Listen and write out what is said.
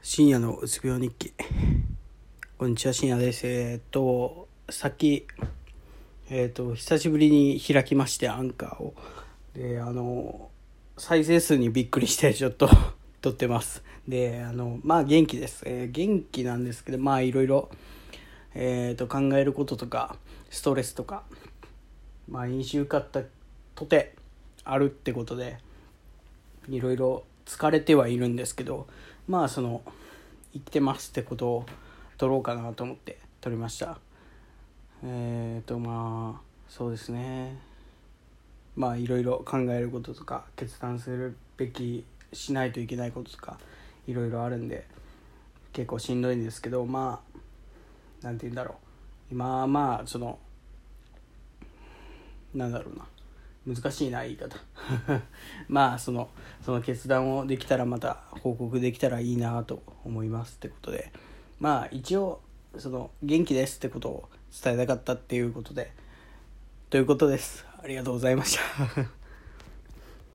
深夜のうつ病日記。こんにちは深夜です。えーっとさっきえーっと久しぶりに開きましてアンカーを。であの再生数にびっくりしてちょっと 撮ってます。であのまあ元気です、えー元気なんですけどまあいろいろえっと考えることとかストレスとかまあ飲酒受かったとてあるってことでいろいろ疲れてはいるんですけどまあその生きてますってことを撮ろうかなと思って撮りました。えっ、とまあそうですね。まあいろいろ考えることとか決断するべきしないといけないこととかいろいろあるんで結構しんどいんですけどまあなんて言うんだろう。今はまあそのなんだろうな。難しいな言い方。まあそのその決断をできたらまた報告できたらいいなと思いますってことで。まあ一応その元気ですってことを伝えたかったっていうことで。ということです。ありがとうございました。